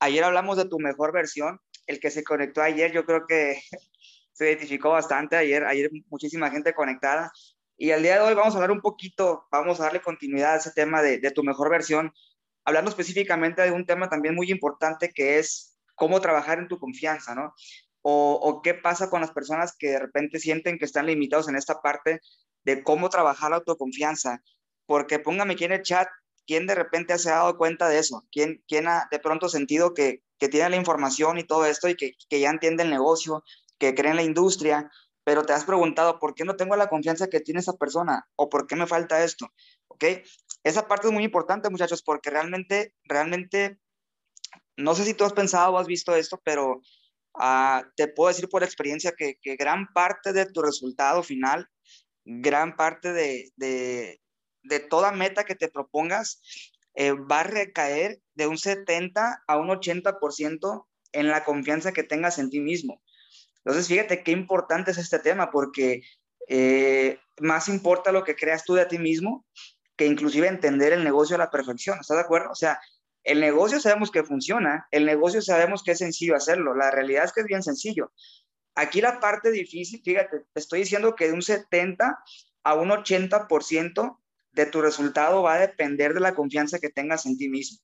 ayer hablamos de tu mejor versión. El que se conectó ayer, yo creo que se identificó bastante. Ayer, ayer muchísima gente conectada. Y al día de hoy vamos a hablar un poquito, vamos a darle continuidad a ese tema de, tu mejor versión, hablando específicamente de un tema también muy importante que es cómo trabajar en tu confianza, ¿no? O, o, qué pasa con las personas que de repente sienten que están limitados en esta parte de cómo trabajar la autoconfianza. Porque póngame aquí en el chat quién de repente se ha dado cuenta de eso, quién, quién ha de pronto sentido que, que tiene la información y todo esto y que, que ya entiende el negocio, que cree en la industria, pero te has preguntado, ¿por qué no tengo la confianza que tiene esa persona? ¿O por qué me falta esto? ¿Ok? Esa parte es muy importante, muchachos, porque realmente, realmente, no sé si tú has pensado o has visto esto, pero uh, te puedo decir por experiencia que, que, gran parte de tu resultado final, gran parte de, de, de toda meta que te propongas, eh, va a recaer de un 70 a un 80% en la confianza que tengas en ti mismo. Entonces, fíjate qué importante es este tema, porque eh, más importa lo que creas tú de ti mismo que inclusive entender el negocio a la perfección. ¿Estás de acuerdo? O sea, el negocio sabemos que funciona, el negocio sabemos que es sencillo hacerlo, la realidad es que es bien sencillo. Aquí la parte difícil, fíjate, te estoy diciendo que de un 70 a un 80% de tu resultado va a depender de la confianza que tengas en ti mismo.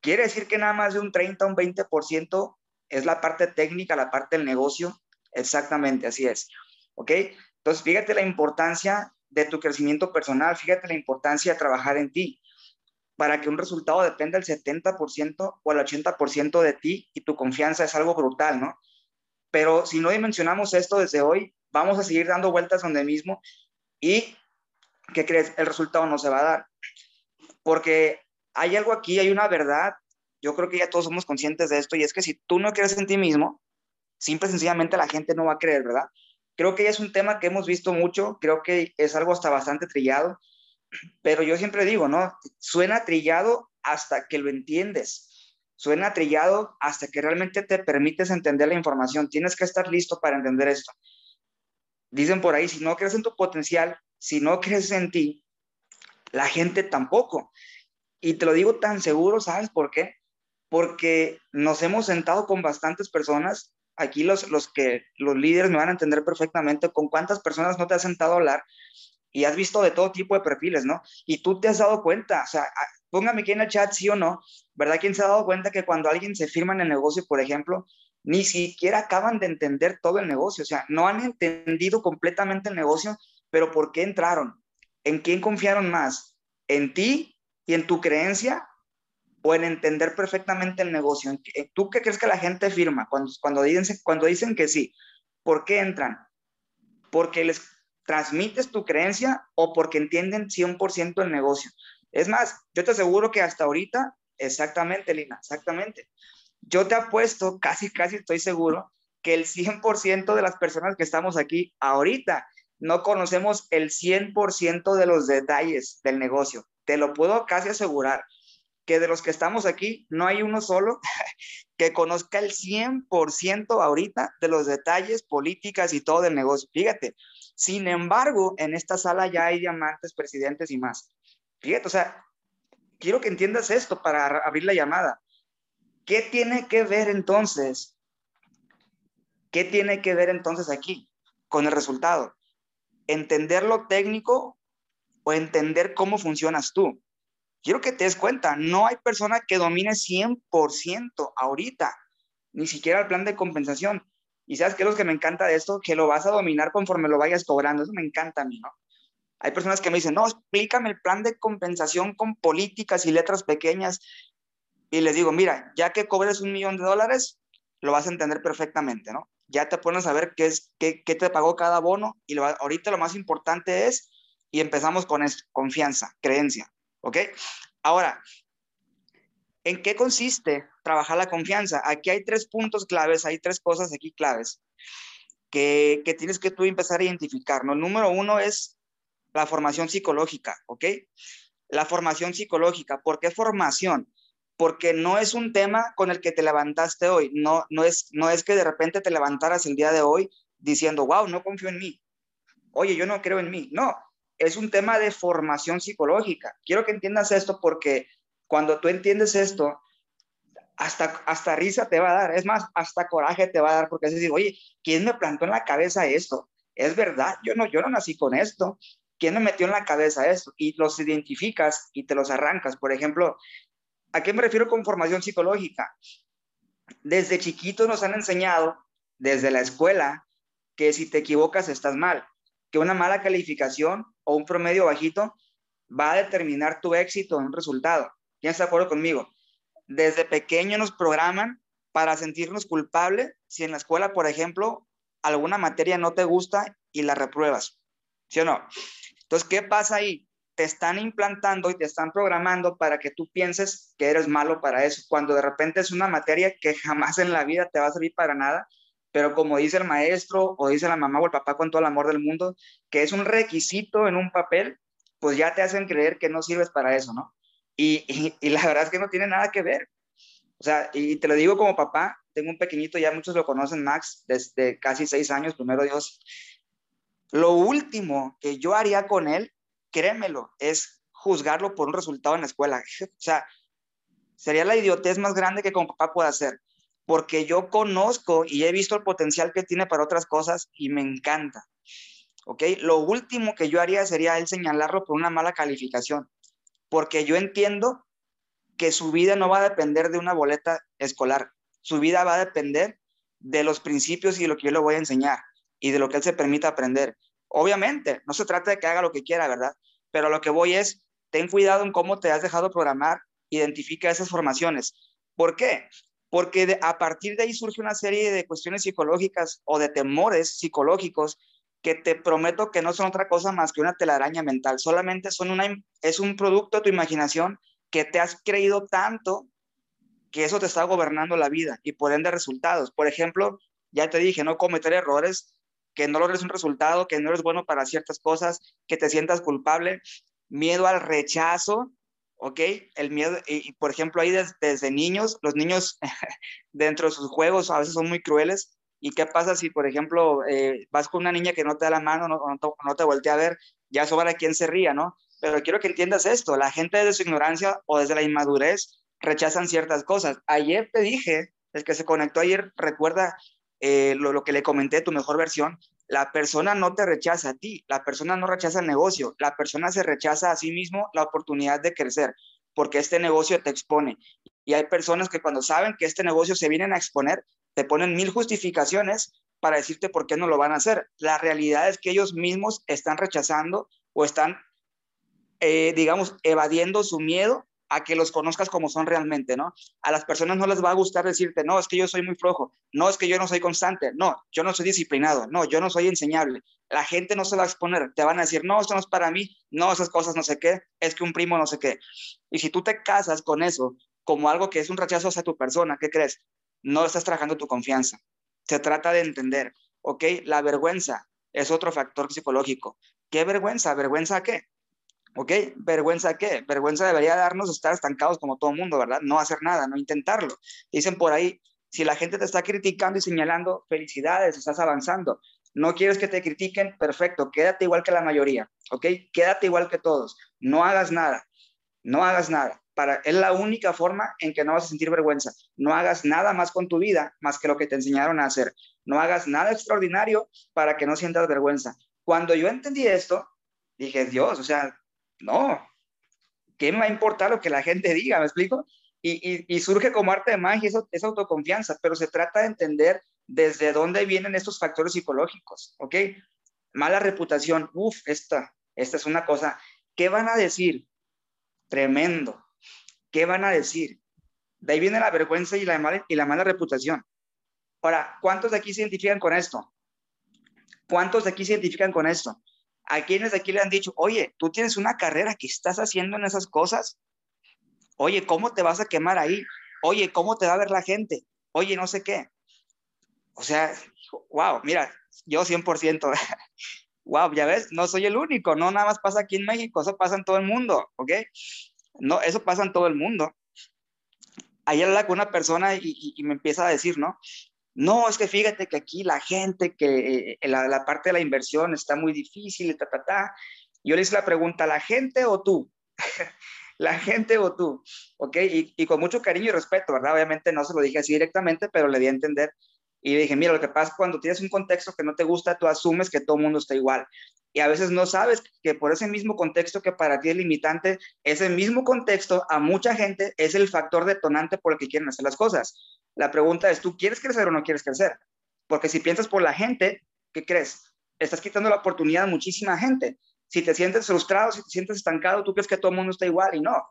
Quiere decir que nada más de un 30 a un 20% es la parte técnica, la parte del negocio. Exactamente, así es. ¿Ok? Entonces, fíjate la importancia de tu crecimiento personal, fíjate la importancia de trabajar en ti para que un resultado dependa del 70% o el 80% de ti y tu confianza es algo brutal, ¿no? Pero si no dimensionamos esto desde hoy, vamos a seguir dando vueltas donde mismo y, ¿qué crees? El resultado no se va a dar. Porque hay algo aquí, hay una verdad yo creo que ya todos somos conscientes de esto y es que si tú no crees en ti mismo, simple y sencillamente la gente no va a creer, ¿verdad? Creo que ya es un tema que hemos visto mucho, creo que es algo hasta bastante trillado, pero yo siempre digo, ¿no? Suena trillado hasta que lo entiendes, suena trillado hasta que realmente te permites entender la información, tienes que estar listo para entender esto. Dicen por ahí, si no crees en tu potencial, si no crees en ti, la gente tampoco. Y te lo digo tan seguro, ¿sabes por qué? porque nos hemos sentado con bastantes personas. Aquí los, los que los líderes me van a entender perfectamente con cuántas personas no te has sentado a hablar y has visto de todo tipo de perfiles, ¿no? Y tú te has dado cuenta, o sea, póngame aquí en el chat sí o no, ¿verdad? ¿Quién se ha dado cuenta que cuando alguien se firma en el negocio, por ejemplo, ni siquiera acaban de entender todo el negocio, o sea, no han entendido completamente el negocio, pero ¿por qué entraron? ¿En quién confiaron más? ¿En ti y en tu creencia o en entender perfectamente el negocio. ¿Tú qué crees que la gente firma cuando, cuando, dicen, cuando dicen que sí? ¿Por qué entran? ¿Porque les transmites tu creencia o porque entienden 100% el negocio? Es más, yo te aseguro que hasta ahorita, exactamente, Lina, exactamente. Yo te apuesto, casi, casi estoy seguro, que el 100% de las personas que estamos aquí ahorita no conocemos el 100% de los detalles del negocio. Te lo puedo casi asegurar que de los que estamos aquí, no hay uno solo que conozca el 100% ahorita de los detalles, políticas y todo del negocio. Fíjate, sin embargo, en esta sala ya hay diamantes, presidentes y más. Fíjate, o sea, quiero que entiendas esto para abrir la llamada. ¿Qué tiene que ver entonces? ¿Qué tiene que ver entonces aquí con el resultado? ¿Entender lo técnico o entender cómo funcionas tú? quiero que te des cuenta, no hay persona que domine 100% ahorita, ni siquiera el plan de compensación. Y sabes qué es lo que me encanta de esto, que lo vas a dominar conforme lo vayas cobrando. Eso me encanta a mí, ¿no? Hay personas que me dicen, no, explícame el plan de compensación con políticas y letras pequeñas. Y les digo, mira, ya que cobres un millón de dólares, lo vas a entender perfectamente, ¿no? Ya te pones a ver qué, es, qué, te pagó cada bono y lo, ahorita lo más importante es, y empezamos con esto, confianza, creencia. ¿Ok? Ahora, ¿en qué consiste trabajar la confianza? Aquí hay tres puntos claves, hay tres cosas aquí claves que, que tienes que tú empezar a identificar. ¿no? Número uno es la formación psicológica, ¿ok? La formación psicológica. ¿Por qué formación? Porque no es un tema con el que te levantaste hoy. No, no, es, no es que de repente te levantaras el día de hoy diciendo, wow, no confío en mí. Oye, yo no creo en mí. No, es un tema de formación psicológica. Quiero que entiendas esto porque cuando tú entiendes esto, hasta, hasta risa te va a dar, es más, hasta coraje te va a dar, porque es decir, oye, ¿quién me plantó en la cabeza esto? Es verdad, yo no, yo no nací con esto. ¿Quién me metió en la cabeza esto? Y los identificas y te los arrancas. Por ejemplo, ¿a qué me refiero con formación psicológica? Desde chiquitos nos han enseñado, desde la escuela, que si te equivocas estás mal, que una mala calificación o un promedio bajito va a determinar tu éxito en un resultado. ¿Quién está de acuerdo conmigo? Desde pequeño nos programan para sentirnos culpables si en la escuela, por ejemplo, alguna materia no te gusta y la repruebas. ¿Sí o no? Entonces, ¿qué pasa ahí? Te están implantando y te están programando para que tú pienses que eres malo para eso, cuando de repente es una materia que jamás en la vida te va a servir para nada, pero como dice el maestro o dice la mamá o el papá con todo el amor del mundo, que es un requisito en un papel, pues ya te hacen creer que no sirves para eso, ¿no? Y, y, la verdad es que no tiene nada que ver. O sea, y te lo digo como papá, tengo un pequeñito, ya muchos lo conocen, Max, desde casi seis años, primero Dios. Lo último que yo haría con él, créemelo, es juzgarlo por un resultado en la escuela. O sea, sería la idiotez más grande que como papá pueda hacer, porque yo conozco y he visto el potencial que tiene para otras cosas y me encanta. ¿Ok? Lo último que yo haría sería él señalarlo por una mala calificación, porque yo entiendo que su vida no va a depender de una boleta escolar, su vida va a depender de los principios y de lo que yo le voy a enseñar y de lo que él se permita aprender. Obviamente, no se trata de que haga lo que quiera, ¿verdad? Pero lo que voy es, ten cuidado en cómo te has dejado programar, identifica esas formaciones. ¿Por qué? Porque a partir de ahí surge una serie de cuestiones psicológicas o de temores psicológicos que te prometo que no son otra cosa más que una telaraña mental, solamente son una, es un producto de tu imaginación que te has creído tanto que eso te está gobernando la vida y por ende resultados. Por ejemplo, ya te dije, no cometer errores, que no logres un resultado, que no eres bueno para ciertas cosas, que te sientas culpable, miedo al rechazo, ¿ok? El miedo, y, por ejemplo, ahí desde, niños, los niños dentro de sus juegos a veces son muy crueles. ¿Y qué pasa si, por ejemplo, eh, vas con una niña que no te da la mano, no, no, no te voltea a ver? Ya sobra quien se ría, ¿no? Pero quiero que entiendas esto, la gente desde su ignorancia o desde la inmadurez rechazan ciertas cosas. Ayer te dije, el que se conectó ayer, recuerda eh, lo, que le comenté, tu mejor versión, la persona no te rechaza a ti, la persona no rechaza el negocio, la persona se rechaza a sí mismo la oportunidad de crecer, porque este negocio te expone. Y hay personas que cuando saben que este negocio se vienen a exponer, te ponen mil justificaciones para decirte por qué no lo van a hacer. La realidad es que ellos mismos están rechazando o están, eh, digamos, evadiendo su miedo a que los conozcas como son realmente, ¿no? A las personas no les va a gustar decirte, no, es que yo soy muy flojo, no, es que yo no soy constante, no, yo no soy disciplinado, no, yo no soy enseñable. La gente no se va a exponer, te van a decir, no, esto no es para mí, no, esas cosas no sé qué, es que un primo no sé qué. Y si tú te casas con eso como algo que es un rechazo hacia tu persona, ¿qué crees? No estás trabajando tu confianza. Se trata de entender, ¿ok? La vergüenza es otro factor psicológico. ¿Qué vergüenza? ¿Vergüenza a qué? ¿Ok? ¿Vergüenza qué? Vergüenza debería darnos estar estancados como todo mundo, ¿verdad? No hacer nada, no intentarlo. Dicen por ahí, si la gente te está criticando y señalando, felicidades, estás avanzando. No quieres que te critiquen, perfecto, quédate igual que la mayoría, ¿ok? Quédate igual que todos. No hagas nada, no hagas nada. Para, es la única forma en que no vas a sentir vergüenza. No hagas nada más con tu vida más que lo que te enseñaron a hacer. No hagas nada extraordinario para que no sientas vergüenza. Cuando yo entendí esto, dije, Dios, o sea, no, ¿qué me va a importar lo que la gente diga? ¿Me explico? Y, surge como arte de magia esa, autoconfianza, pero se trata de entender desde dónde vienen estos factores psicológicos, ¿ok? Mala reputación, uff, esta, esta es una cosa, ¿qué van a decir? Tremendo, ¿qué van a decir? De ahí viene la vergüenza y la, mala, y la mala reputación. Ahora, ¿cuántos de aquí se identifican con esto? ¿Cuántos de aquí se identifican con esto? ¿A quienes aquí le han dicho, oye, tú tienes una carrera que estás haciendo en esas cosas? Oye, ¿cómo te vas a quemar ahí? Oye, ¿cómo te va a ver la gente? Oye, no sé qué. O sea, wow, mira, yo 100%. wow, ya ves, no soy el único, no nada más pasa aquí en México, eso pasa en todo el mundo, ¿ok? No, eso pasa en todo el mundo. Ayer hablaba con una persona y, y me empieza a decir, ¿no? No, es que fíjate que aquí la gente, que eh, la, parte de la inversión está muy difícil, ta, ta, ta. Yo le hice la pregunta, ¿la gente o tú? la gente o tú, ¿ok? Y, y, con mucho cariño y respeto, ¿verdad? Obviamente no se lo dije así directamente, pero le di a entender. Y dije, mira, lo que pasa cuando tienes un contexto que no te gusta, tú asumes que todo el mundo está igual. Y a veces no sabes que por ese mismo contexto que para ti es limitante, ese mismo contexto a mucha gente es el factor detonante por el que quieren hacer las cosas. La pregunta es, ¿tú quieres crecer o no quieres crecer? Porque si piensas por la gente, ¿qué crees? Estás quitando la oportunidad a muchísima gente. Si te sientes frustrado, si te sientes estancado, tú crees que todo el mundo está igual y no.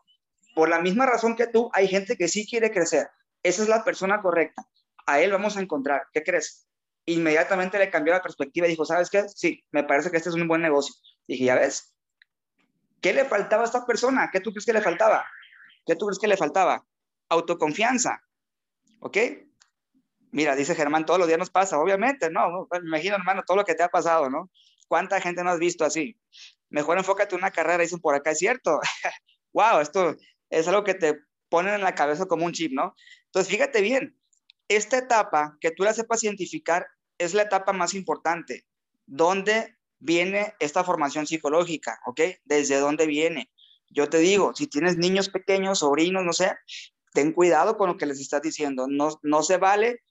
Por la misma razón que tú, hay gente que sí quiere crecer. Esa es la persona correcta a él vamos a encontrar. ¿Qué crees? Inmediatamente le cambió la perspectiva y dijo, ¿sabes qué? Sí, me parece que este es un buen negocio. Dije, ya ves, ¿qué le faltaba a esta persona? ¿Qué tú crees que le faltaba? ¿Qué tú crees que le faltaba? Autoconfianza. ¿Ok? Mira, dice Germán, todos los días nos pasa, obviamente, ¿no? Me imagino, hermano, todo lo que te ha pasado, ¿no? ¿Cuánta gente no has visto así? Mejor enfócate en una carrera, dicen por acá, es cierto. wow, esto es algo que te ponen en la cabeza como un chip, ¿no? Entonces, fíjate bien, esta etapa, que tú la sepas identificar, es la etapa más importante. ¿Dónde viene esta formación psicológica? ¿Ok? ¿Desde dónde viene? Yo te digo, si tienes niños pequeños, sobrinos, no sé, ten cuidado con lo que les estás diciendo. No, no se vale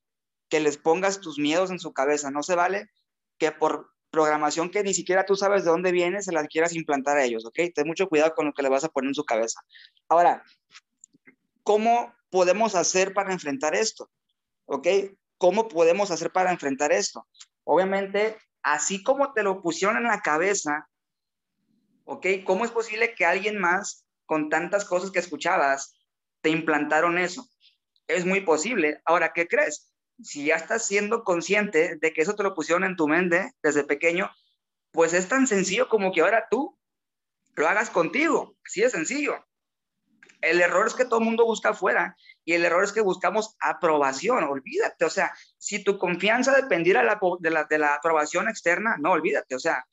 que les pongas tus miedos en su cabeza. No se vale que por programación que ni siquiera tú sabes de dónde viene, se las quieras implantar a ellos, ¿ok? Ten mucho cuidado con lo que le vas a poner en su cabeza. Ahora, ¿cómo podemos hacer para enfrentar esto? ¿Ok? ¿Cómo podemos hacer para enfrentar esto? Obviamente, así como te lo pusieron en la cabeza, ¿ok? ¿Cómo es posible que alguien más, con tantas cosas que escuchabas, te implantaron eso? Es muy posible. Ahora, ¿qué crees? Si ya estás siendo consciente de que eso te lo pusieron en tu mente desde pequeño, pues es tan sencillo como que ahora tú lo hagas contigo. Así de sencillo. El error es que todo mundo busca afuera y el error es que buscamos aprobación, olvídate, o sea, si tu confianza dependiera de la, de la, aprobación externa, no, olvídate, o sea,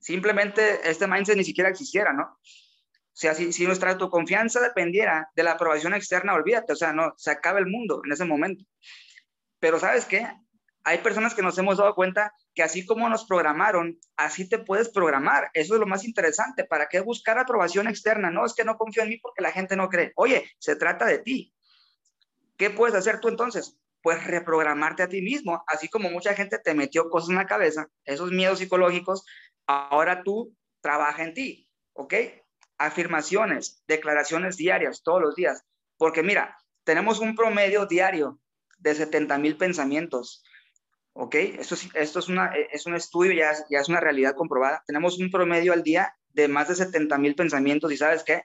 simplemente este mindset ni siquiera existiera, ¿no? O sea, si, si nuestra tu confianza dependiera de la aprobación externa, olvídate, o sea, no, se acaba el mundo en ese momento. Pero ¿sabes qué? Hay personas que nos hemos dado cuenta que así como nos programaron, así te puedes programar. Eso es lo más interesante. ¿Para qué buscar aprobación externa? No, es que no confío en mí porque la gente no cree. Oye, se trata de ti. ¿Qué puedes hacer tú entonces? Pues reprogramarte a ti mismo, así como mucha gente te metió cosas en la cabeza, esos miedos psicológicos, ahora tú trabaja en ti, ¿ok? Afirmaciones, declaraciones diarias, todos los días, porque mira, tenemos un promedio diario de 70 mil pensamientos, ¿ok? Esto, esto es, una, es un estudio, ya es, ya es una realidad comprobada. Tenemos un promedio al día de más de 70 mil pensamientos y sabes qué?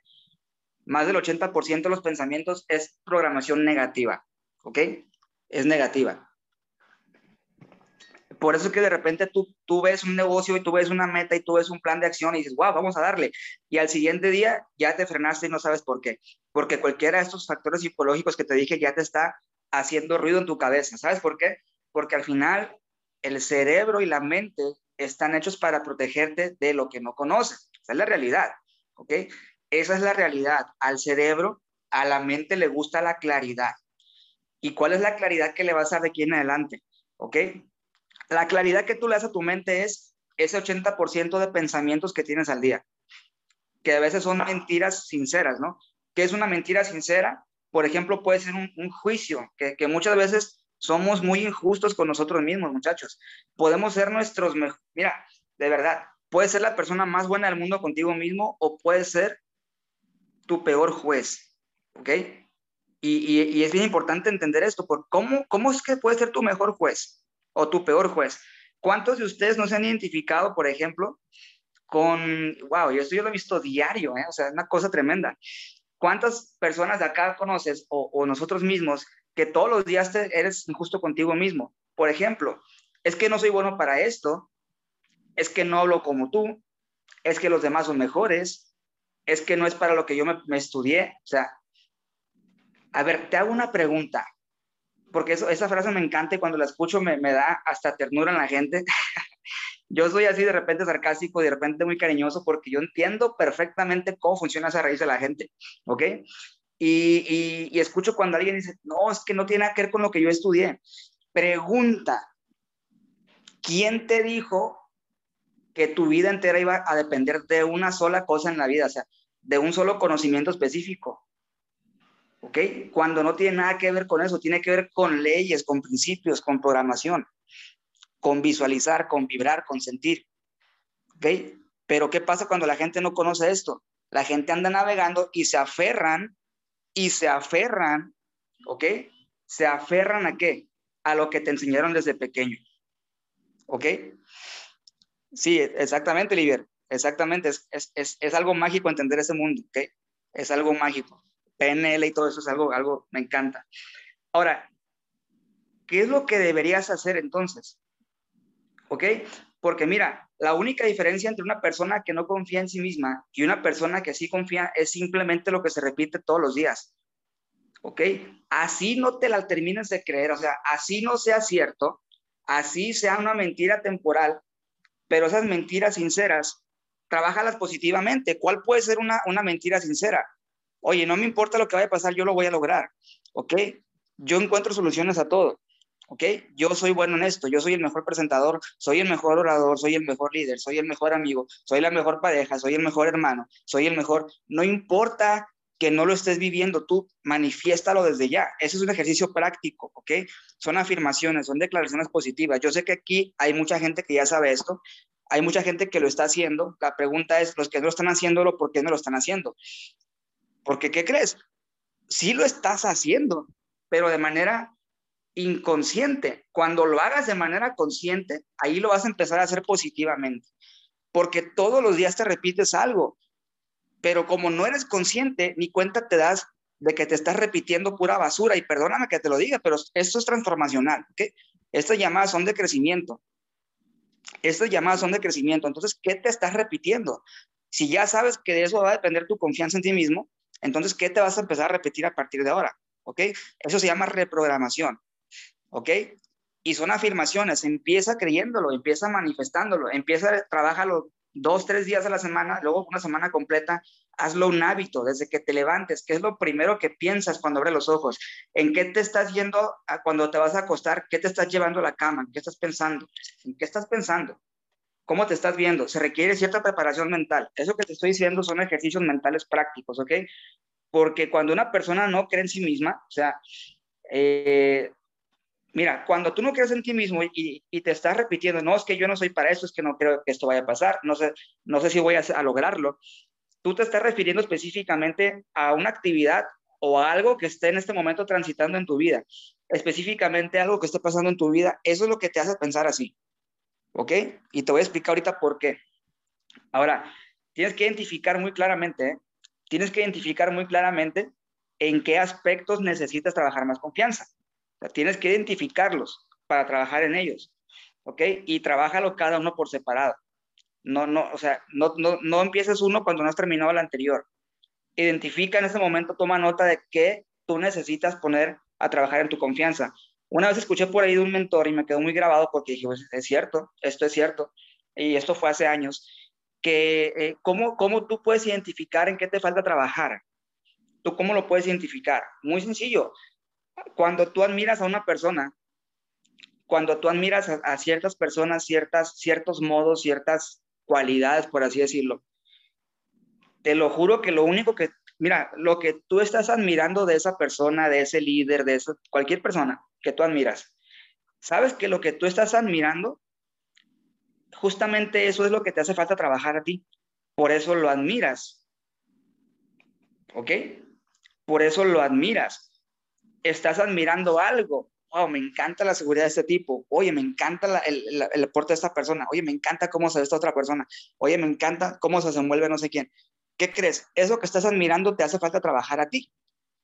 más del 80% de los pensamientos es programación negativa, ¿ok? Es negativa. Por eso es que de repente tú, tú ves un negocio y tú ves una meta y tú ves un plan de acción y dices, wow, vamos a darle. Y al siguiente día ya te frenaste y no sabes por qué. Porque cualquiera de estos factores psicológicos que te dije ya te está haciendo ruido en tu cabeza. ¿Sabes por qué? Porque al final el cerebro y la mente están hechos para protegerte de lo que no conoces. Esa es la realidad. ¿ok? Esa es la realidad. Al cerebro, a la mente le gusta la claridad. ¿Y cuál es la claridad que le vas a dar de aquí en adelante? ¿Ok? La claridad que tú le das a tu mente es ese 80% de pensamientos que tienes al día, que a veces son mentiras sinceras, ¿no? ¿Qué es una mentira sincera? Por ejemplo, puede ser un, juicio, que, que, muchas veces somos muy injustos con nosotros mismos, muchachos. Podemos ser nuestros mejores, mira, de verdad, puedes ser la persona más buena del mundo contigo mismo o puedes ser tu peor juez, ¿ok? Y, es bien importante entender esto, por cómo, cómo es que puede ser tu mejor juez o tu peor juez. ¿Cuántos de ustedes no se han identificado, por ejemplo, con, wow, esto yo lo he visto diario, ¿eh? o sea, es una cosa tremenda. ¿Cuántas personas de acá conoces o, o nosotros mismos que todos los días eres injusto contigo mismo? Por ejemplo, es que no soy bueno para esto, es que no hablo como tú, es que los demás son mejores, es que no es para lo que yo me, estudié. O sea, a ver, te hago una pregunta, porque esa frase me encanta y cuando la escucho me, me da hasta ternura en la gente. yo soy así de repente sarcástico, de repente muy cariñoso, porque yo entiendo perfectamente cómo funciona esa raíz de la gente, ¿ok? Y, escucho cuando alguien dice, no, es que no tiene nada que ver con lo que yo estudié. Pregunta, ¿quién te dijo que tu vida entera iba a depender de una sola cosa en la vida. O sea, de un solo conocimiento específico. ¿Ok? Cuando no tiene nada que ver con eso, tiene que ver con leyes, con principios, con programación, con visualizar, con vibrar, con sentir. ¿Ok? Pero ¿qué pasa cuando la gente no conoce esto? La gente anda navegando y se aferran, y se aferran, ¿ok? Se aferran a qué? A lo que te enseñaron desde pequeño. ¿Ok? Sí, exactamente, Liber. Exactamente. Es, es, es, algo mágico entender ese mundo, ¿ok? Es algo mágico. PNL y todo eso es algo, algo, me encanta. Ahora, ¿qué es lo que deberías hacer entonces? ¿Ok? Porque mira, la única diferencia entre una persona que no confía en sí misma y una persona que sí confía es simplemente lo que se repite todos los días. ¿Ok? Así no te la termines de creer, o sea, así no sea cierto, así sea una mentira temporal, pero esas mentiras sinceras, trabajalas positivamente. ¿Cuál puede ser una, una mentira sincera? Oye, no me importa lo que vaya a pasar, yo lo voy a lograr, ¿ok? Yo encuentro soluciones a todo, ¿ok? Yo soy bueno en esto, yo soy el mejor presentador, soy el mejor orador, soy el mejor líder, soy el mejor amigo, soy la mejor pareja, soy el mejor hermano, soy el mejor, no importa que no lo estés viviendo, tú manifiéstalo desde ya. Ese es un ejercicio práctico, ¿ok? Son afirmaciones, son declaraciones positivas. Yo sé que aquí hay mucha gente que ya sabe esto, hay mucha gente que lo está haciendo. La pregunta es, los que no están haciéndolo, ¿por qué no lo están haciendo? Porque, ¿qué crees? Sí lo estás haciendo, pero de manera inconsciente. Cuando lo hagas de manera consciente, ahí lo vas a empezar a hacer positivamente. Porque todos los días te repites algo pero como no eres consciente, ni cuenta te das de que te estás repitiendo pura basura, y perdóname que te lo diga, pero esto es transformacional. Estas llamadas son de crecimiento. Estas llamadas son de crecimiento. Entonces, ¿qué te estás repitiendo? Si ya sabes que de eso va a depender tu confianza en ti mismo, entonces, ¿qué te vas a empezar a repetir a partir de ahora? ¿Ok? Eso se llama reprogramación. ¿Ok? Y son afirmaciones. Empieza creyéndolo, empieza manifestándolo, empieza, trabajalo dos, tres días a la semana, luego una semana completa, hazlo un hábito desde que te levantes. ¿Qué es lo primero que piensas cuando abres los ojos? ¿En qué te estás yendo a cuando te vas a acostar? ¿Qué te estás llevando a la cama? ¿Qué estás pensando? ¿En qué estás pensando? ¿Cómo te estás viendo? Se requiere cierta preparación mental. Eso que te estoy diciendo son ejercicios mentales prácticos, ¿ok? Porque cuando una persona no cree en sí misma, o sea, eh, Mira, cuando tú no crees en ti mismo y, te estás repitiendo, no, es que yo no soy para eso, es que no creo que esto vaya a pasar, no sé, no sé si voy a, lograrlo, tú te estás refiriendo específicamente a una actividad o a algo que esté en este momento transitando en tu vida, específicamente algo que esté pasando en tu vida, eso es lo que te hace pensar así, ¿ok? Y te voy a explicar ahorita por qué. Ahora, tienes que identificar muy claramente, ¿eh? tienes que identificar muy claramente en qué aspectos necesitas trabajar más confianza tienes que identificarlos para trabajar en ellos, ¿ok? Y trabájalo cada uno por separado. No, no, o sea, no, no, no empieces uno cuando no has terminado el anterior. Identifica en ese momento, toma nota de qué tú necesitas poner a trabajar en tu confianza. Una vez escuché por ahí de un mentor y me quedó muy grabado porque dije, pues, es cierto, esto es cierto. Y esto fue hace años, que eh, ¿cómo, ¿cómo tú puedes identificar en qué te falta trabajar? ¿Tú cómo lo puedes identificar? Muy sencillo cuando tú admiras a una persona, cuando tú admiras a, ciertas personas, ciertas, ciertos modos, ciertas cualidades, por así decirlo, te lo juro que lo único que, mira, lo que tú estás admirando de esa persona, de ese líder, de cualquier persona que tú admiras, sabes que lo que tú estás admirando, justamente eso es lo que te hace falta trabajar a ti. Por eso lo admiras. ¿Ok? Por eso lo admiras estás admirando algo. Wow, me encanta la seguridad de este tipo. Oye, me encanta el, el, aporte de esta persona. Oye, me encanta cómo se ve esta otra persona. Oye, me encanta cómo se desenvuelve no sé quién. ¿Qué crees? Eso que estás admirando te hace falta trabajar a ti.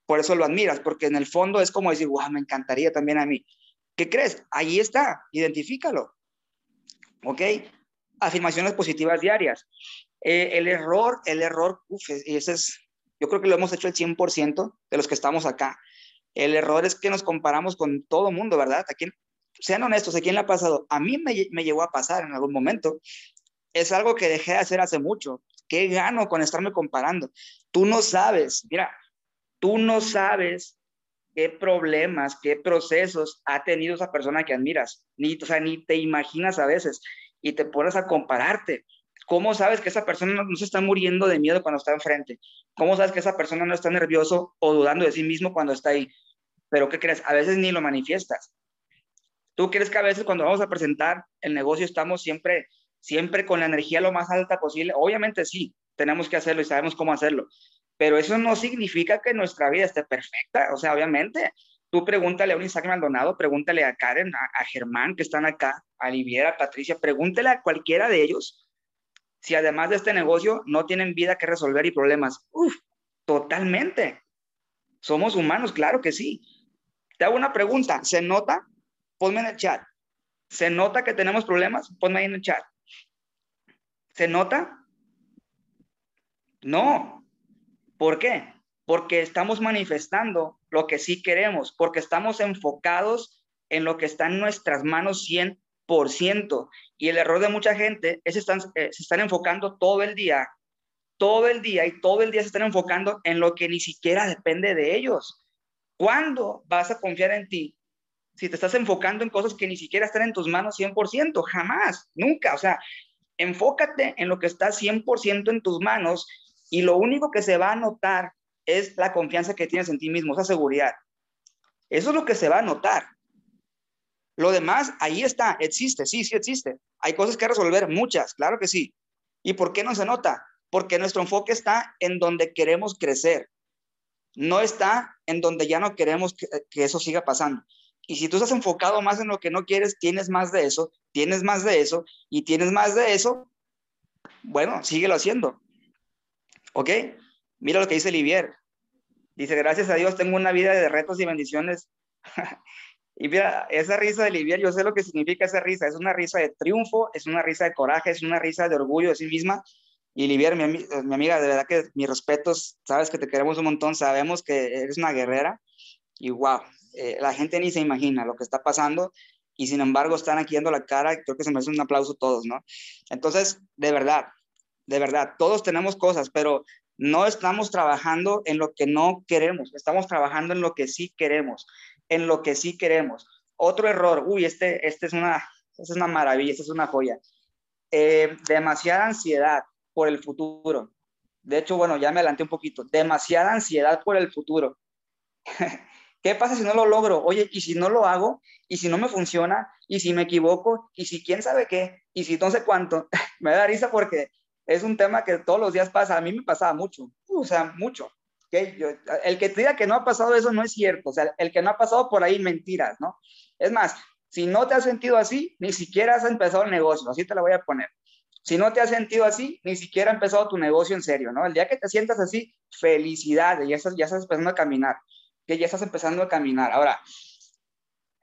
Por eso lo admiras, porque en el fondo es como decir, wow, me encantaría también a mí. ¿Qué crees? Ahí está, identifícalo. ¿Ok? Afirmaciones positivas diarias. Eh, el error, el error, uf, ese es, yo creo que lo hemos hecho el 100% de los que estamos acá. El error es que nos comparamos con todo mundo, ¿verdad? ¿A quién, sean honestos, ¿a quién le ha pasado? A mí me, me llegó a pasar en algún momento. Es algo que dejé de hacer hace mucho. ¿Qué gano con estarme comparando? Tú no sabes, mira, tú no sabes qué problemas, qué procesos ha tenido esa persona que admiras, ni, o sea, ni te imaginas a veces y te pones a compararte. ¿Cómo sabes que esa persona no, se está muriendo de miedo cuando está enfrente? ¿Cómo sabes que esa persona no está nervioso o dudando de sí mismo cuando está ahí? Pero ¿qué crees? A veces ni lo manifiestas. ¿Tú crees que a veces cuando vamos a presentar el negocio estamos siempre, siempre con la energía lo más alta posible? Obviamente sí, tenemos que hacerlo y sabemos cómo hacerlo. Pero eso no significa que nuestra vida esté perfecta. O sea, obviamente, tú pregúntale a un Isaac Maldonado, pregúntale a Karen, a, Germán que están acá, a Oliviera, a Patricia, pregúntale a cualquiera de ellos si además de este negocio no tienen vida que resolver y problemas. Uf, totalmente. Somos humanos, claro que sí. Te hago una pregunta, ¿se nota? Ponme en el chat. ¿Se nota que tenemos problemas? Ponme ahí en el chat. ¿Se nota? No. ¿Por qué? Porque estamos manifestando lo que sí queremos, porque estamos enfocados en lo que está en nuestras manos 100 y el error de mucha gente es están, eh, se están enfocando todo el día, todo el día y todo el día se están enfocando en lo que ni siquiera depende de ellos. ¿Cuándo vas a confiar en ti? Si te estás enfocando en cosas que ni siquiera están en tus manos 100%, jamás, nunca. O sea, enfócate en lo que está 100% en tus manos y lo único que se va a notar es la confianza que tienes en ti mismo, esa seguridad. Eso es lo que se va a notar. Lo demás, ahí está, existe, sí, sí existe. Hay cosas que resolver, muchas, claro que sí. ¿Y por qué no se nota? Porque nuestro enfoque está en donde queremos crecer. No está en donde ya no queremos que, eso siga pasando. Y si tú estás enfocado más en lo que no quieres, tienes más de eso, tienes más de eso y tienes más de eso, bueno, síguelo haciendo. ¿Ok? Mira lo que dice Livier. Dice, gracias a Dios tengo una vida de retos y bendiciones Y mira, esa risa de Livier, yo sé lo que significa esa risa. Es una risa de triunfo, es una risa de coraje, es una risa de orgullo de sí misma. Y Livier, mi, mi amiga, de verdad que mis respetos, sabes que te queremos un montón, sabemos que eres una guerrera. Y wow, eh, la gente ni se imagina lo que está pasando. Y sin embargo, están aquí dando la cara. Creo que se merecen un aplauso todos, ¿no? Entonces, de verdad, de verdad, todos tenemos cosas, pero no estamos trabajando en lo que no queremos, estamos trabajando en lo que sí queremos en lo que sí queremos. Otro error, uy, este, este es, una, es una maravilla, esta es una joya. Eh, demasiada ansiedad por el futuro. De hecho, bueno, ya me adelanté un poquito. Demasiada ansiedad por el futuro. ¿Qué pasa si no lo logro? Oye, ¿y si no lo hago? ¿Y si no me funciona? ¿Y si me equivoco? ¿Y si quién sabe qué? ¿Y si no sé cuánto? me da risa porque es un tema que todos los días pasa. A mí me pasaba mucho, o sea, mucho el que te diga que no ha pasado eso no es cierto, o sea, el que no ha pasado por ahí mentiras, ¿no? Es más, si no te has sentido así, ni siquiera has empezado el negocio, así te lo voy a poner. Si no te has sentido así, ni siquiera ha empezado tu negocio en serio, ¿no? El día que te sientas así, felicidades, ya estás, ya estás empezando a caminar, que ya estás empezando a caminar. Ahora,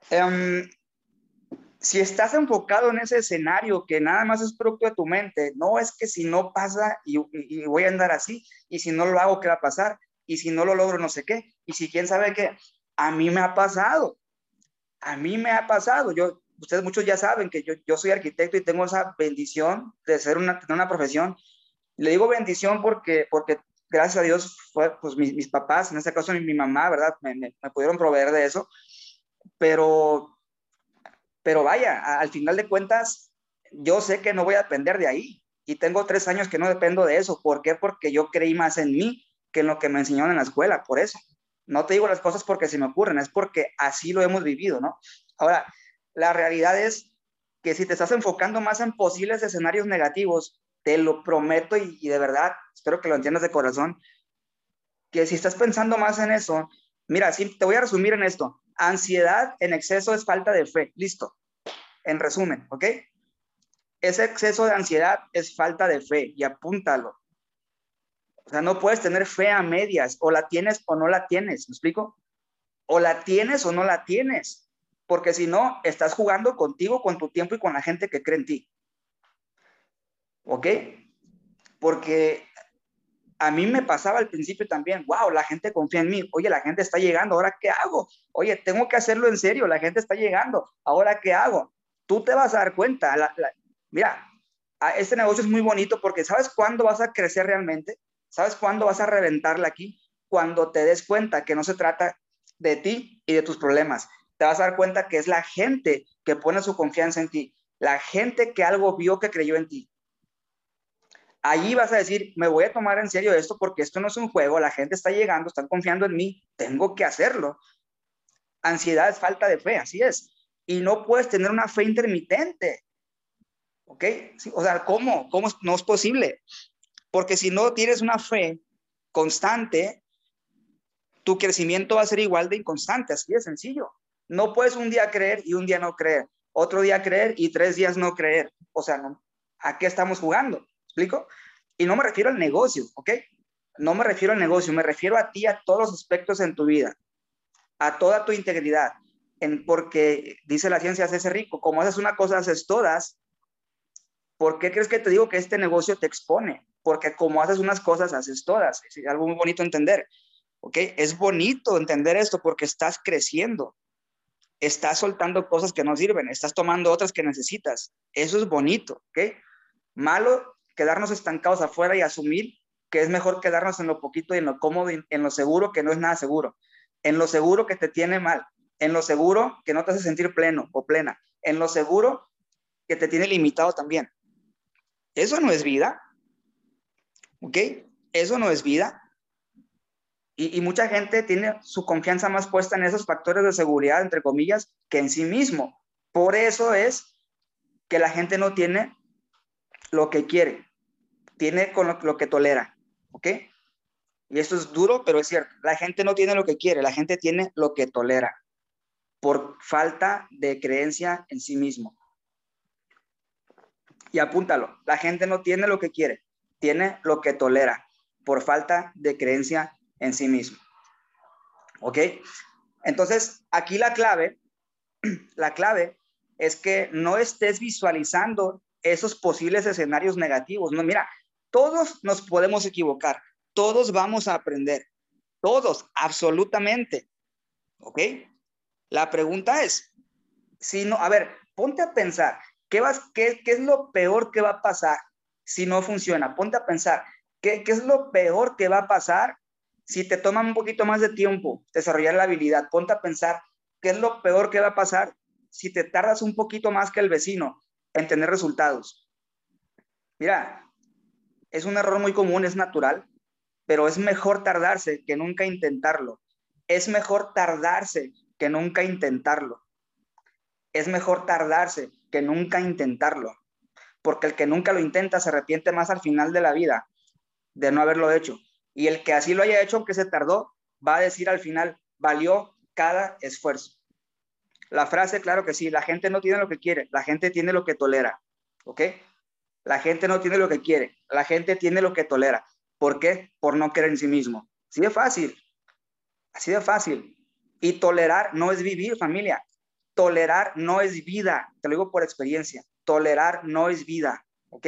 em, si estás enfocado en ese escenario que nada más es propio de tu mente, no es que si no pasa y, y, voy a andar así, y si no lo hago, ¿qué va a pasar? y si no lo logro, no sé qué. Y si quién sabe qué, a mí me ha pasado. A mí me ha pasado. Yo, ustedes muchos ya saben que yo, yo soy arquitecto y tengo esa bendición de ser una, tener una profesión. Le digo bendición porque, porque gracias a Dios, fue, pues mis, mis papás, en este caso mi, mamá, ¿verdad? Me, me, pudieron proveer de eso. Pero, pero vaya, al final de cuentas, yo sé que no voy a depender de ahí. Y tengo tres años que no dependo de eso. ¿Por qué? Porque yo creí más en mí que en lo que me enseñaron en la escuela, por eso. No te digo las cosas porque se me ocurren, es porque así lo hemos vivido, ¿no? Ahora, la realidad es que si te estás enfocando más en posibles escenarios negativos, te lo prometo y, de verdad, espero que lo entiendas de corazón, que si estás pensando más en eso, mira, sí, te voy a resumir en esto. Ansiedad en exceso es falta de fe. Listo. En resumen, ¿ok? Ese exceso de ansiedad es falta de fe y apúntalo. O sea, no puedes tener fe a medias, o la tienes o no la tienes, ¿me explico? O la tienes o no la tienes, porque si no, estás jugando contigo, con tu tiempo y con la gente que cree en ti. ¿Ok? Porque a mí me pasaba al principio también, wow, la gente confía en mí, oye, la gente está llegando, ¿ahora qué hago? Oye, tengo que hacerlo en serio, la gente está llegando, ¿ahora qué hago? Tú te vas a dar cuenta, mira, este negocio es muy bonito porque ¿sabes cuándo vas a crecer realmente? ¿Sabes cuándo vas a reventarla aquí? Cuando te des cuenta que no se trata de ti y de tus problemas. Vas a dar cuenta que es la gente que pone su confianza en ti, la gente que algo vio que creyó en ti. Allí vas a decir, me voy a tomar en serio esto porque esto no es un juego, la gente está llegando, están confiando en mí, tengo que hacerlo. Ansiedad es falta de fe, así es. Y no puedes tener una fe intermitente. ¿Ok? o sea, ¿cómo? ¿Cómo no es posible? Porque si no tienes una fe constante, tu crecimiento va a ser igual de inconstante, así de sencillo. No puedes un día creer y un día no creer, otro día creer y tres días no creer. O sea, ¿a qué estamos jugando? ¿Explico? Y no me refiero al negocio, ¿ok? No me refiero al negocio, me refiero a ti, a todos los aspectos en tu vida, a toda tu integridad, porque dice la ciencia, hace rico, como haces una cosa, haces todas. ¿Por qué crees que te digo que este negocio te expone? Porque como haces unas cosas, haces todas. Es algo muy bonito entender. ¿Ok? Es bonito entender esto porque estás creciendo. Estás soltando cosas que no sirven. Estás tomando otras que necesitas. Eso es bonito. ¿Ok? Malo quedarnos estancados afuera y asumir que es mejor quedarnos en lo poquito y en lo cómodo en lo seguro que no es nada seguro. En lo seguro que te tiene mal. En lo seguro que no te hace sentir pleno o plena. En lo seguro que te tiene limitado también. Eso no es vida. ¿Ok? Eso no es vida. Y, mucha gente tiene su confianza más puesta en esos factores de seguridad, entre comillas, que en sí mismo. Por eso es que la gente no tiene lo que quiere, tiene con lo, que tolera, ¿ok? Y esto es duro, pero es cierto. La gente no tiene lo que quiere, la gente tiene lo que tolera por falta de creencia en sí mismo. Y apúntalo, la gente no tiene lo que quiere, tiene lo que tolera por falta de creencia en sí mismo. ¿Ok? Entonces, aquí la clave, la clave es que no estés visualizando esos posibles escenarios negativos. No, mira, todos nos podemos equivocar, todos vamos a aprender, todos, absolutamente. ¿Ok? La pregunta es, si no, a ver, ponte a pensar, ¿qué, vas, qué, qué es lo peor que va a pasar si no funciona? Ponte a pensar, ¿qué, ¿qué es lo peor que va a pasar si te toma un poquito más de tiempo desarrollar la habilidad? Ponte a pensar, ¿qué es lo peor que va a pasar si te tardas un poquito más que el vecino? en tener resultados. Mira, es un error muy común, es natural, pero es mejor tardarse que nunca intentarlo. Es mejor tardarse que nunca intentarlo. Es mejor tardarse que nunca intentarlo. Porque el que nunca lo intenta se arrepiente más al final de la vida de no haberlo hecho. Y el que así lo haya hecho, aunque se tardó, va a decir al final, valió cada esfuerzo. La frase, claro que sí, la gente no tiene lo que quiere, la gente tiene lo que tolera, ¿ok? La gente no tiene lo que quiere, la gente tiene lo que tolera. ¿Por qué? Por no creer en sí mismo. Así de fácil, así de fácil. Y tolerar no es vivir, familia. Tolerar no es vida, te lo digo por experiencia. Tolerar no es vida, ¿ok?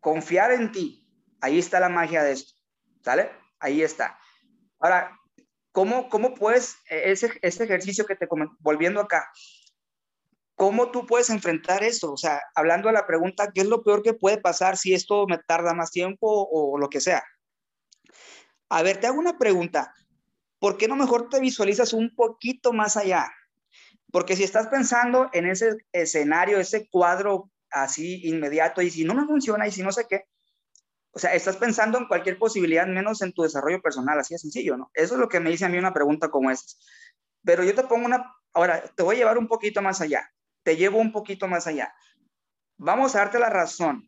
Confiar en ti, ahí está la magia de esto, ¿sale? Ahí está. Ahora, ¿Cómo, cómo puedes, e, ese, ese ejercicio que te volviendo acá, cómo tú puedes enfrentar esto? O sea, hablando de la pregunta, ¿qué es lo peor que puede pasar si esto me tarda más tiempo o lo que sea? A ver, te hago una pregunta. ¿Por qué no mejor te visualizas un poquito más allá? Porque si estás pensando en ese escenario, ese cuadro así inmediato, y si no me funciona, y si no sé qué, o sea, estás pensando en cualquier posibilidad menos en tu desarrollo personal, así de sencillo, ¿no? Eso es lo que me dice a mí una pregunta como esa. Pero yo te pongo una, ahora, te voy a llevar un poquito más allá, te llevo un poquito más allá. Vamos a darte la razón,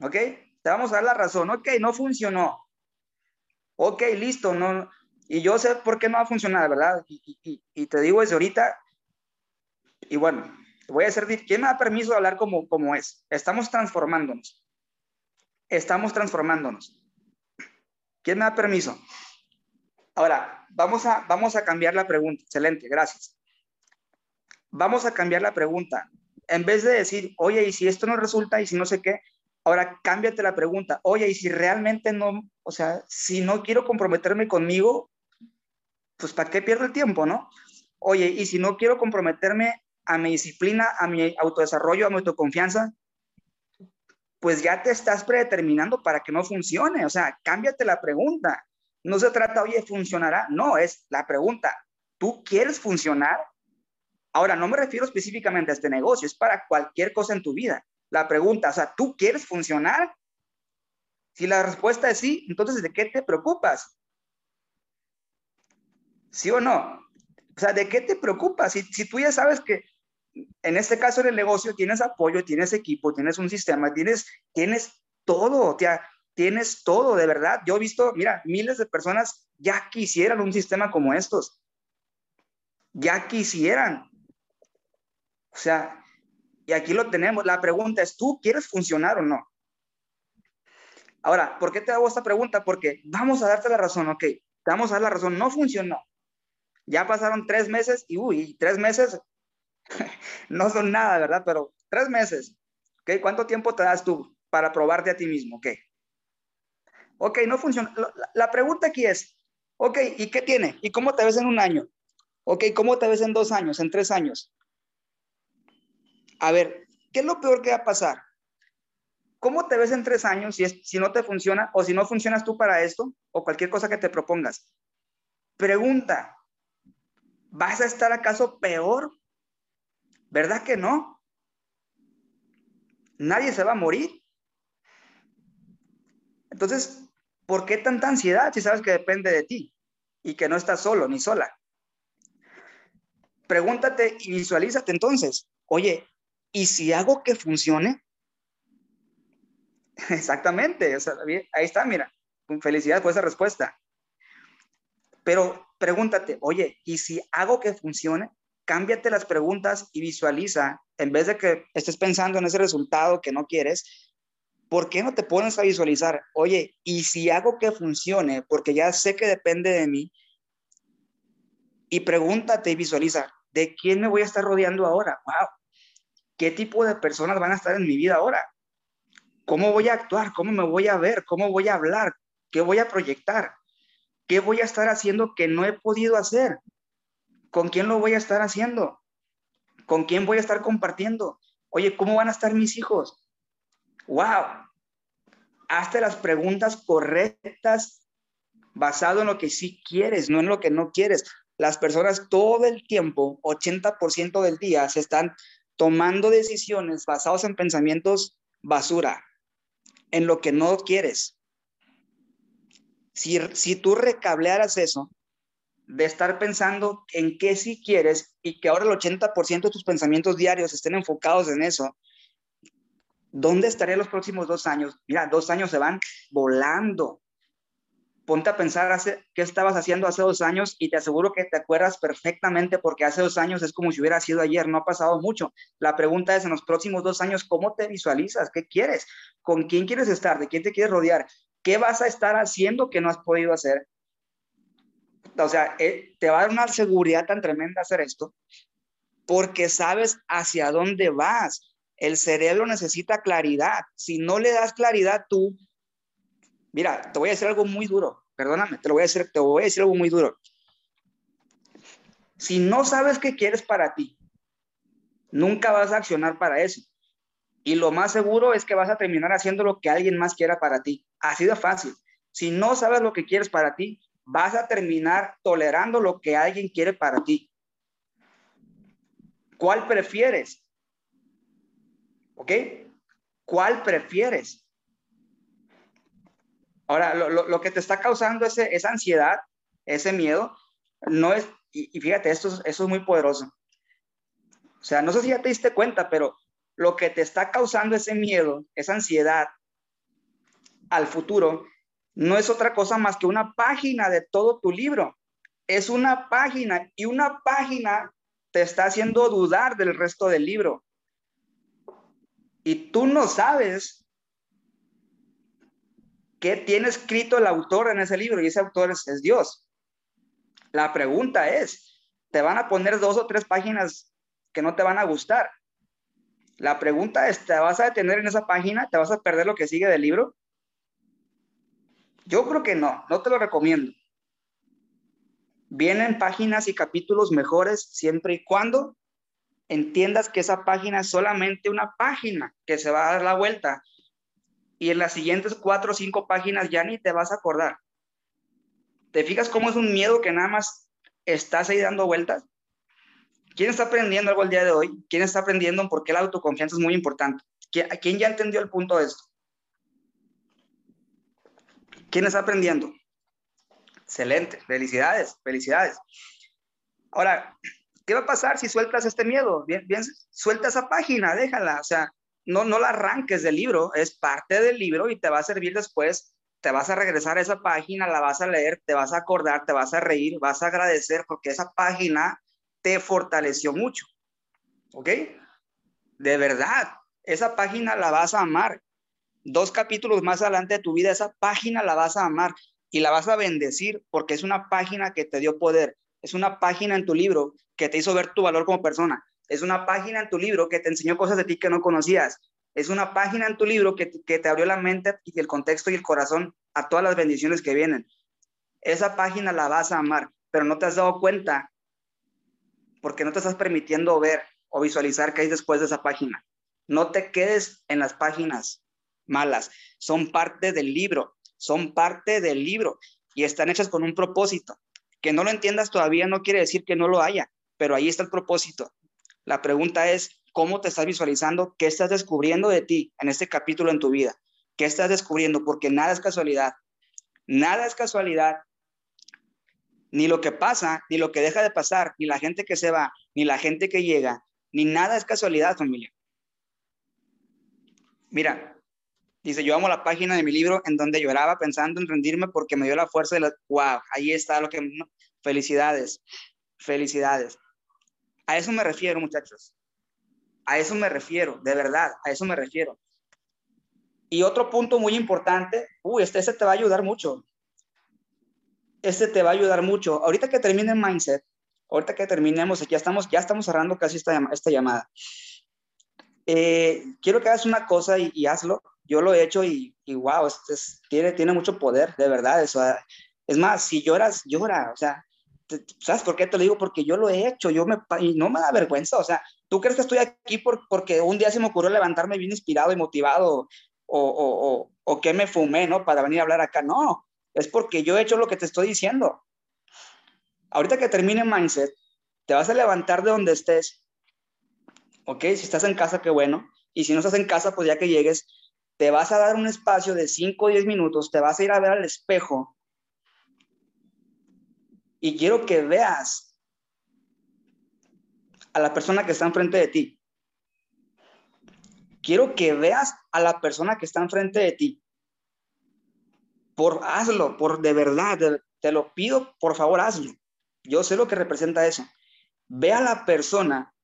¿ok? Te vamos a dar la razón, ok, no funcionó. Ok, listo, no, y yo sé por qué no va a funcionar, ¿verdad? Y, te digo desde ahorita, y bueno, voy a decir, ¿quién me da permiso de hablar como, como es? Estamos transformándonos estamos transformándonos. ¿Quién me da permiso? Ahora, vamos a, vamos a cambiar la pregunta. Excelente, gracias. Vamos a cambiar la pregunta. En vez de decir, oye, y si esto no resulta y si no sé qué, ahora cámbiate la pregunta. Oye, y si realmente no, o sea, si no quiero comprometerme conmigo, pues ¿para qué pierdo el tiempo, no? Oye, y si no quiero comprometerme a mi disciplina, a mi autodesarrollo, a mi autoconfianza, pues ya te estás predeterminando para que no funcione. O sea, cámbiate la pregunta. No se trata, oye, ¿funcionará? No, es la pregunta. ¿Tú quieres funcionar? Ahora, no me refiero específicamente a este negocio, es para cualquier cosa en tu vida. La pregunta, o sea, ¿tú quieres funcionar? Si la respuesta es sí, entonces ¿de qué te preocupas? ¿Sí o no? O sea, ¿de qué te preocupas? Si, si tú ya sabes que en este caso en el negocio tienes apoyo, tienes equipo, tienes un sistema, tienes, tienes todo, tía, tienes todo, de verdad. Yo he visto, mira, miles de personas ya quisieran un sistema como estos. Ya quisieran. O sea, y aquí lo tenemos. La pregunta es, ¿tú quieres funcionar o no? Ahora, ¿por qué te hago esta pregunta? Porque vamos a darte la razón, ok, te vamos a dar la razón, no funcionó. Ya pasaron tres meses y, uy, tres meses no son nada, ¿verdad? Pero tres meses, ¿ok? ¿Cuánto tiempo te das tú para probarte a ti mismo? ¿Ok? Ok, no funciona. La, pregunta aquí es, ok, ¿y qué tiene? ¿Y cómo te ves en un año? Ok, ¿cómo te ves en dos años, en tres años? A ver, ¿qué es lo peor que va a pasar? ¿Cómo te ves en tres años si, si no te funciona o si no funcionas tú para esto o cualquier cosa que te propongas? Pregunta, ¿vas a estar acaso peor? ¿Verdad que no? Nadie se va a morir. Entonces, ¿por qué tanta ansiedad si sabes que depende de ti y que no estás solo ni sola? Pregúntate y visualízate entonces, oye, ¿y si hago que funcione? Exactamente, ahí está, mira, felicidad por esa respuesta. Pero pregúntate, oye, ¿y si hago que funcione? Cámbiate las preguntas y visualiza, en vez de que estés pensando en ese resultado que no quieres, ¿por qué no te pones a visualizar? Oye, ¿y si hago que funcione? Porque ya sé que depende de mí. Y pregúntate y visualiza, ¿de quién me voy a estar rodeando ahora? ¡Wow! ¿Qué tipo de personas van a estar en mi vida ahora? ¿Cómo voy a actuar? ¿Cómo me voy a ver? ¿Cómo voy a hablar? ¿Qué voy a proyectar? ¿Qué voy a estar haciendo que no he podido hacer? ¿Con quién lo voy a estar haciendo? ¿Con quién voy a estar compartiendo? Oye, ¿cómo van a estar mis hijos? ¡Wow! Hazte las preguntas correctas basado en lo que sí quieres, no en lo que no quieres. Las personas todo el tiempo, 80% del día, se están tomando decisiones basadas en pensamientos basura, en lo que no quieres. Si, si tú recablearas eso, de estar pensando en qué sí quieres y que ahora el 80% de tus pensamientos diarios estén enfocados en eso, ¿dónde estaría los próximos dos años? Mira, dos años se van volando. Ponte a pensar hace, qué estabas haciendo hace dos años y te aseguro que te acuerdas perfectamente porque hace dos años es como si hubiera sido ayer, no ha pasado mucho. La pregunta es en los próximos dos años, ¿cómo te visualizas? ¿Qué quieres? ¿Con quién quieres estar? ¿De quién te quieres rodear? ¿Qué vas a estar haciendo que no has podido hacer? O sea, eh, te va a dar una seguridad tan tremenda hacer esto porque sabes hacia dónde vas. El cerebro necesita claridad. Si no le das claridad tú, mira, te voy a decir algo muy duro. Perdóname, te lo voy a decir, te voy a decir algo muy duro. Si no sabes qué quieres para ti, nunca vas a accionar para eso. Y lo más seguro es que vas a terminar haciendo lo que alguien más quiera para ti. Así de fácil. Si no sabes lo que quieres para ti, vas a terminar tolerando lo que alguien quiere para ti. ¿Cuál prefieres? ¿Ok? ¿Cuál prefieres? Ahora, lo, que te está causando ese, esa ansiedad, ese miedo, no es, y, fíjate, esto, eso es muy poderoso. O sea, no sé si ya te diste cuenta, pero lo que te está causando ese miedo, esa ansiedad al futuro, no es otra cosa más que una página de todo tu libro. Es una página y una página te está haciendo dudar del resto del libro. Y tú no sabes qué tiene escrito el autor en ese libro y ese autor es, Dios. La pregunta es, ¿te van a poner dos o tres páginas que no te van a gustar? La pregunta es, ¿te vas a detener en esa página? ¿Te vas a perder lo que sigue del libro? Yo creo que no, no te lo recomiendo. Vienen páginas y capítulos mejores siempre y cuando entiendas que esa página es solamente una página que se va a dar la vuelta y en las siguientes cuatro o cinco páginas ya ni te vas a acordar. ¿Te fijas cómo es un miedo que nada más estás ahí dando vueltas? ¿Quién está aprendiendo algo el día de hoy? ¿Quién está aprendiendo por qué la autoconfianza es muy importante? ¿Quién ya entendió el punto de esto? ¿Quién está aprendiendo? Excelente, felicidades, felicidades. Ahora, ¿qué va a pasar si sueltas este miedo? Bien, bien, suelta esa página, déjala, o sea, no, no la arranques del libro, es parte del libro y te va a servir después, te vas a regresar a esa página, la vas a leer, te vas a acordar, te vas a reír, vas a agradecer porque esa página te fortaleció mucho, ¿ok? De verdad, esa página la vas a amar. Dos capítulos más adelante de tu vida, esa página la vas a amar y la vas a bendecir porque es una página que te dio poder, es una página en tu libro que te hizo ver tu valor como persona, es una página en tu libro que te enseñó cosas de ti que no conocías, es una página en tu libro que, que te abrió la mente y el contexto y el corazón a todas las bendiciones que vienen. Esa página la vas a amar, pero no te has dado cuenta porque no te estás permitiendo ver o visualizar qué hay después de esa página. No te quedes en las páginas malas, son parte del libro, son parte del libro y están hechas con un propósito. Que no lo entiendas todavía no quiere decir que no lo haya, pero ahí está el propósito. La pregunta es, ¿cómo te estás visualizando? ¿Qué estás descubriendo de ti en este capítulo en tu vida? ¿Qué estás descubriendo? Porque nada es casualidad. Nada es casualidad. Ni lo que pasa, ni lo que deja de pasar, ni la gente que se va, ni la gente que llega, ni nada es casualidad, familia. Mira, dice, yo amo la página de mi libro en donde lloraba pensando en rendirme porque me dio la fuerza de la... ¡Wow! Ahí está lo que... Felicidades, felicidades. A eso me refiero, muchachos. A eso me refiero, de verdad, a eso me refiero. Y otro punto muy importante, uy, este, este te va a ayudar mucho. Este te va a ayudar mucho. Ahorita que termine mindset, ahorita que terminemos, ya estamos, ya estamos cerrando casi esta, esta llamada. Eh, quiero que hagas una cosa y, hazlo. Yo lo he hecho y, y wow, tiene, tiene mucho poder, de verdad. Eso, es más, si lloras, llora. O sea, ¿sabes por qué te lo digo? Porque yo lo he hecho, yo me, y no me da vergüenza, o sea, ¿tú crees que estoy aquí por, porque un día se me ocurrió levantarme bien inspirado y motivado o, o, o, que me fumé, ¿no? Para venir a hablar acá, no, es porque yo he hecho lo que te estoy diciendo. Ahorita que termine Mindset, te vas a levantar de donde estés, ¿ok? Si estás en casa, qué bueno, y si no estás en casa, pues ya que llegues, te vas a dar un espacio de 5 o 10 minutos, te vas a ir a ver al espejo y quiero que veas a la persona que está enfrente de ti. Quiero que veas a la persona que está enfrente de ti. Por hazlo, por de verdad, te lo pido, por favor, hazlo. Yo sé lo que representa eso. Ve a la persona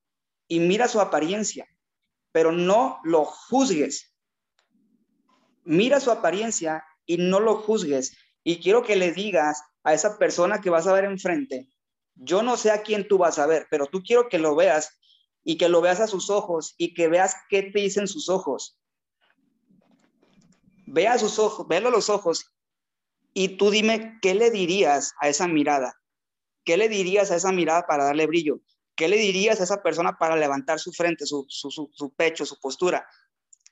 y mira su apariencia, pero no lo juzgues. Mira su apariencia y no lo juzgues. Y quiero que le digas a esa persona que vas a ver enfrente. Yo no sé a quién tú vas a ver, pero tú quiero que lo veas y que lo veas a sus ojos y que veas qué te dicen sus ojos. Ve a sus ojos, velo a los ojos y tú dime qué le dirías a esa mirada. ¿Qué le dirías a esa mirada para darle brillo? ¿Qué le dirías a esa persona para levantar su frente, su, su, su pecho, su postura?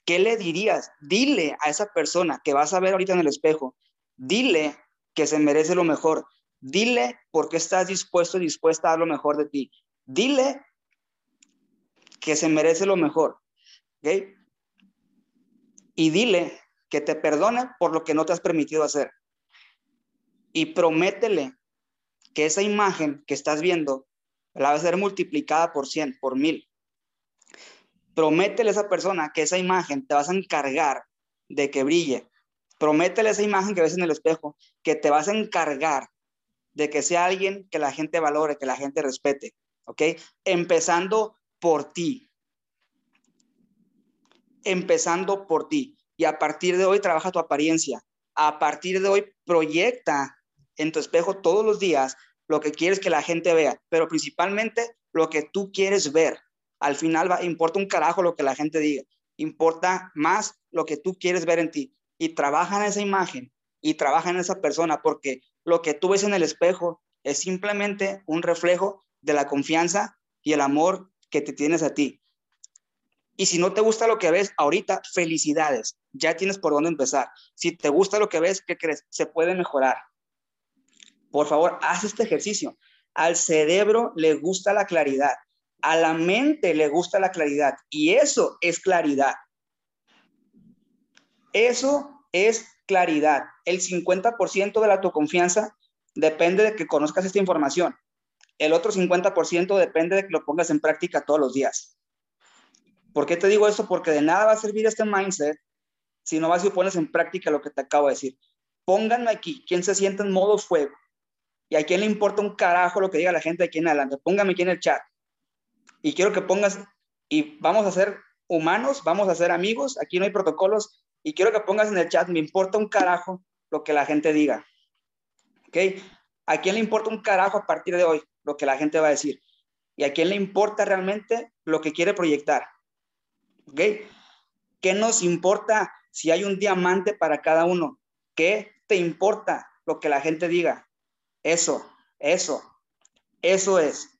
¿Qué le dirías? Dile a esa persona que vas a ver ahorita en el espejo, dile que se merece lo mejor. Dile por qué estás dispuesto y dispuesta a dar lo mejor de ti. Dile que se merece lo mejor. ¿Ok? Y dile que te perdone por lo que no te has permitido hacer. Y prométele que esa imagen que estás viendo la va a ser multiplicada por 100, por mil. Prométele a esa persona que esa imagen te vas a encargar de que brille, Prométele esa imagen que ves en el espejo, que te vas a encargar de que sea alguien que la gente valore, que la gente respete, ¿ok? Empezando por ti. Empezando por ti. Y a partir de hoy trabaja tu apariencia. A partir de hoy proyecta en tu espejo todos los días lo que quieres que la gente vea, pero principalmente lo que tú quieres ver. Al final va, importa un carajo lo que la gente diga. Importa más lo que tú quieres ver en ti y trabaja en esa imagen y trabaja en esa persona, porque lo que tú ves en el espejo es simplemente un reflejo de la confianza y el amor que te tienes a ti. Y si no te gusta lo que ves ahorita, felicidades, ya tienes por dónde empezar. Si te gusta lo que ves, ¿qué crees? Se puede mejorar. Por favor, haz este ejercicio. Al cerebro le gusta la claridad, a la mente le gusta la claridad y eso es claridad. Eso es claridad. El 50% de la autoconfianza depende de que conozcas esta información. El otro 50% depende de que lo pongas en práctica todos los días. ¿Por qué te digo esto? Porque de nada va a servir este mindset si no vas y pones en práctica lo que te acabo de decir. Pónganme aquí, ¿quién se siente en modo fuego? Y a quién le importa un carajo lo que diga la gente aquí en adelante. Póngame aquí en el chat. Y quiero que pongas, y vamos a ser humanos, vamos a ser amigos, aquí no hay protocolos, y quiero que pongas en el chat, me importa un carajo lo que la gente diga. ¿Ok? ¿A quién le importa un carajo a partir de hoy lo que la gente va a decir? ¿Y a quién le importa realmente lo que quiere proyectar? ¿Ok? ¿Qué nos importa si hay un diamante para cada uno? ¿Qué te importa lo que la gente diga? Eso, eso, eso es.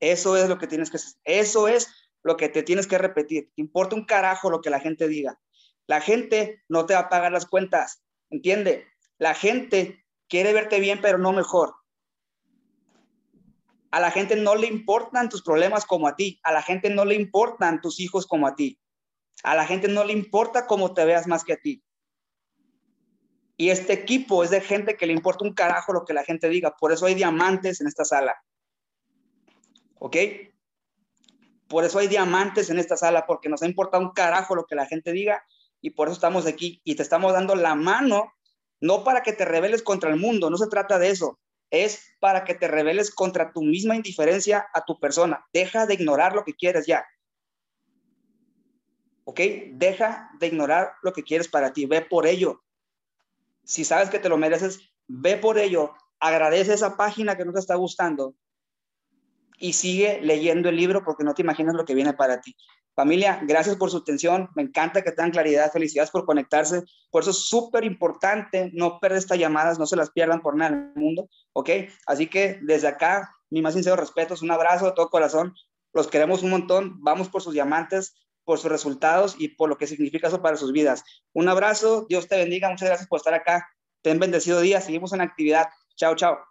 Eso es lo que tienes que hacer. Eso es lo que te tienes que repetir. Importa un carajo lo que la gente diga. La gente no te va a pagar las cuentas. ¿Entiende? La gente quiere verte bien, pero no mejor. A la gente no le importan tus problemas como a ti. A la gente no le importan tus hijos como a ti. A la gente no le importa cómo te veas más que a ti. Y este equipo es de gente que le importa un carajo lo que la gente diga. Por eso hay diamantes en esta sala. ¿Ok? Por eso hay diamantes en esta sala, porque nos ha importado un carajo lo que la gente diga y por eso estamos aquí y te estamos dando la mano, no para que te rebeles contra el mundo, no se trata de eso, es para que te rebeles contra tu misma indiferencia a tu persona. Deja de ignorar lo que quieres ya. ¿Ok? Deja de ignorar lo que quieres para ti, ve por ello. Si sabes que te lo mereces, ve por ello, agradece esa página que no te está gustando y sigue leyendo el libro porque no te imaginas lo que viene para ti. Familia, gracias por su atención. Me encanta que tengan claridad. Felicidades por conectarse. Por eso es súper importante no perder estas llamadas, no se las pierdan por nada en el mundo. ¿Ok? Así que desde acá, mi más sincero respeto, un abrazo de todo corazón. Los queremos un montón. Vamos por sus diamantes, por sus resultados y por lo que significa eso para sus vidas. Un abrazo. Dios te bendiga. Muchas gracias por estar acá. Ten bendecido día. Seguimos en actividad. Chao, chao.